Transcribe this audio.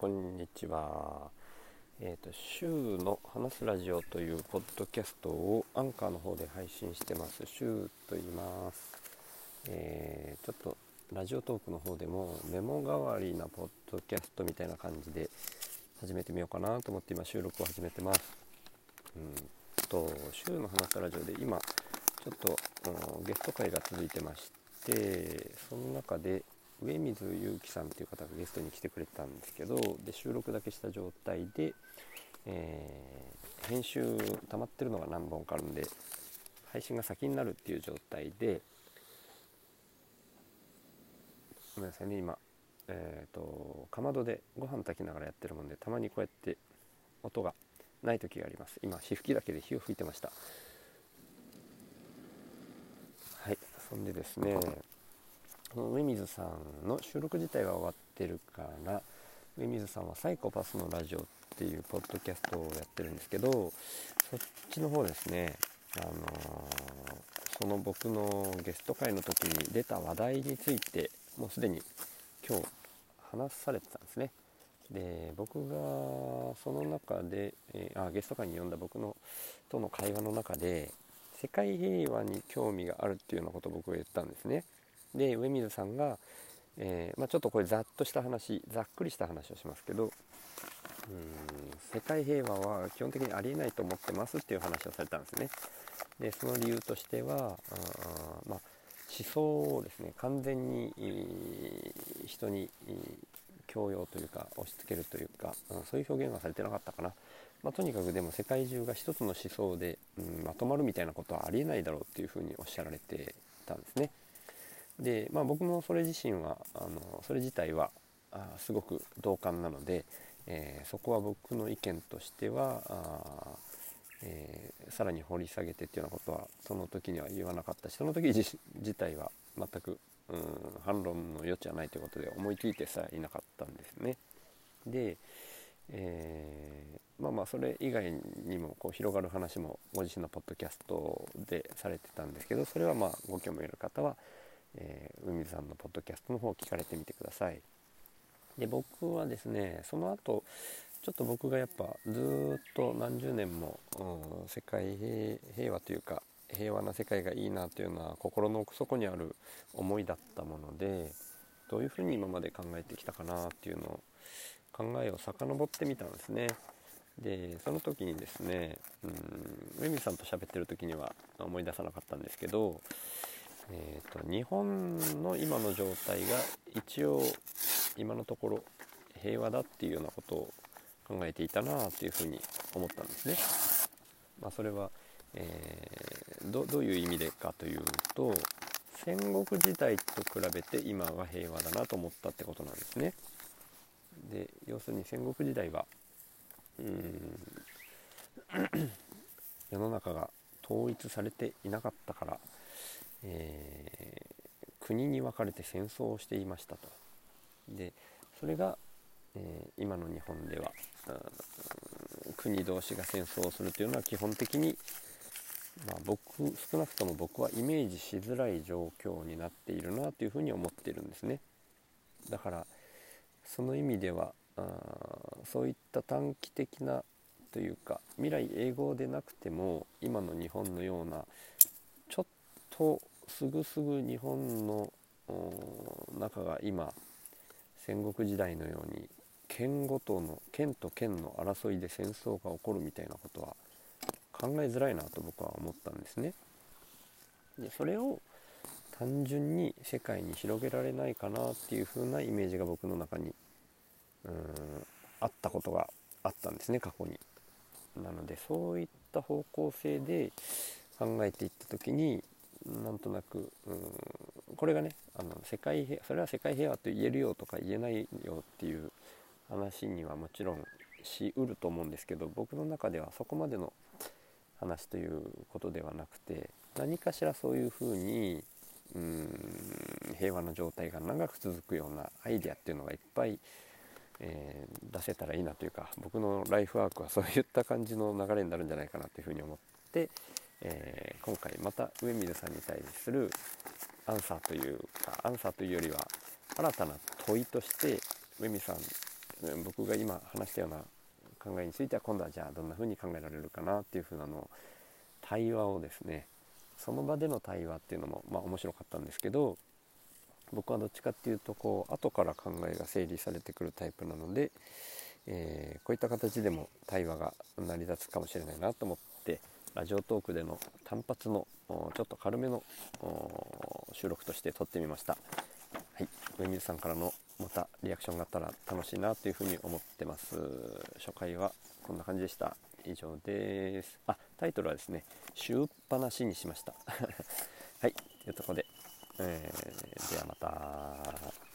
こんにちは。えっ、ー、と、週の話すラジオというポッドキャストをアンカーの方で配信してます。週と言います。えー、ちょっとラジオトークの方でもメモ代わりなポッドキャストみたいな感じで始めてみようかなと思って今収録を始めてます。うんと、週の話すラジオで今、ちょっとゲスト会が続いてまして、その中で上水祐樹さんっていう方がゲストに来てくれたんですけどで収録だけした状態で、えー、編集溜まってるのが何本かあるんで配信が先になるっていう状態でごめんなさいね今えーと、かまどでご飯炊きながらやってるもんでたまにこうやって音がない時があります。今火吹きだけで火を吹いてました。はいそんでですね上水さんの収録自体は終わってるから上水さんは「サイコパスのラジオ」っていうポッドキャストをやってるんですけどそっちの方ですねあのー、その僕のゲスト会の時に出た話題についてもうすでに今日話されてたんですね。で僕がその中で、えー、あゲスト会に呼んだ僕のとの会話の中で世界平和に興味があるっていうようなことを僕が言ったんですね。で上水さんが、えー、まあ、ちょっとこれざっとした話ざっくりした話をしますけどうん世界平和は基本的にありえないと思ってますっていう話をされたんですね。でその理由としてはあ、まあ、思想をですね完全に人に強要というか押し付けるというか、うん、そういう表現はされてなかったかな、まあ、とにかくでも世界中が一つの思想で、うん、まとまるみたいなことはありえないだろうっていうふうにおっしゃられてたんですね。で、まあ、僕もそれ自身はあのそれ自体はあすごく同感なので、えー、そこは僕の意見としてはあ、えー、さらに掘り下げてっていうようなことはその時には言わなかったしその時自体は全く、うん、反論の余地はないということで思いついてさえいなかったんですね。で、えー、まあまあそれ以外にもこう広がる話もご自身のポッドキャストでされてたんですけどそれはまあご興味ある方はえー、海さんのポッドキャストの方を聞かれてみてください。で僕はですねその後ちょっと僕がやっぱずっと何十年も、うん、世界平和というか平和な世界がいいなというのは心の奥底にある思いだったものでどういうふうに今まで考えてきたかなっていうのを考えを遡ってみたんですね。でその時にですねうん上水さんと喋ってる時には思い出さなかったんですけどえーと、日本の今の状態が一応今のところ平和だっていうようなことを考えていたなというふうに思ったんですね。まあ、それは、えー、どういう意味でかというと戦国時代と比べて今は平和だなと思ったってことなんですね。で要するに戦国時代はうん 世の中が統一されていなかったからえー、国に分かれて戦争をしていましたと。でそれが、えー、今の日本では国同士が戦争をするというのは基本的に、まあ、僕少なくとも僕はイメージしづらい状況になっているなというふうに思っているんですね。だからその意味ではあそういった短期的なというか未来永劫でなくても今の日本のようなとすぐすぐ日本の中が今戦国時代のように県ごとの県と県の争いで戦争が起こるみたいなことは考えづらいなと僕は思ったんですね。でそれを単純に世界に広げられないかなっていう風なイメージが僕の中にうんあったことがあったんですね過去に。なのでそういった方向性で考えていった時になんとなく、うん、これがねあの世界平それは世界平和と言えるよとか言えないよっていう話にはもちろんしうると思うんですけど僕の中ではそこまでの話ということではなくて何かしらそういうふうにうん平和の状態が長く続くようなアイデアっていうのがいっぱい、えー、出せたらいいなというか僕のライフワークはそういった感じの流れになるんじゃないかなというふうに思って、えー、今回また上水さんに対するアンサーというかアンサーというよりは新たな問いとして上水さん僕が今話したような考えについては今度はじゃあどんな風に考えられるかなっていう風なの対話をですねその場での対話っていうのもまあ面白かったんですけど僕はどっちかっていうとこう後から考えが整理されてくるタイプなので、えー、こういった形でも対話が成り立つかもしれないなと思ってラジオトークでの単発のちょっと軽めの収録として撮ってみました。はい、上水さんからのまたリアクションがあったら楽しいなというふうに思ってます。初回はこんな感じでした。以上です。あ、タイトルはですね、週っぱなしにしました。はい、というところで、えー、ではまた。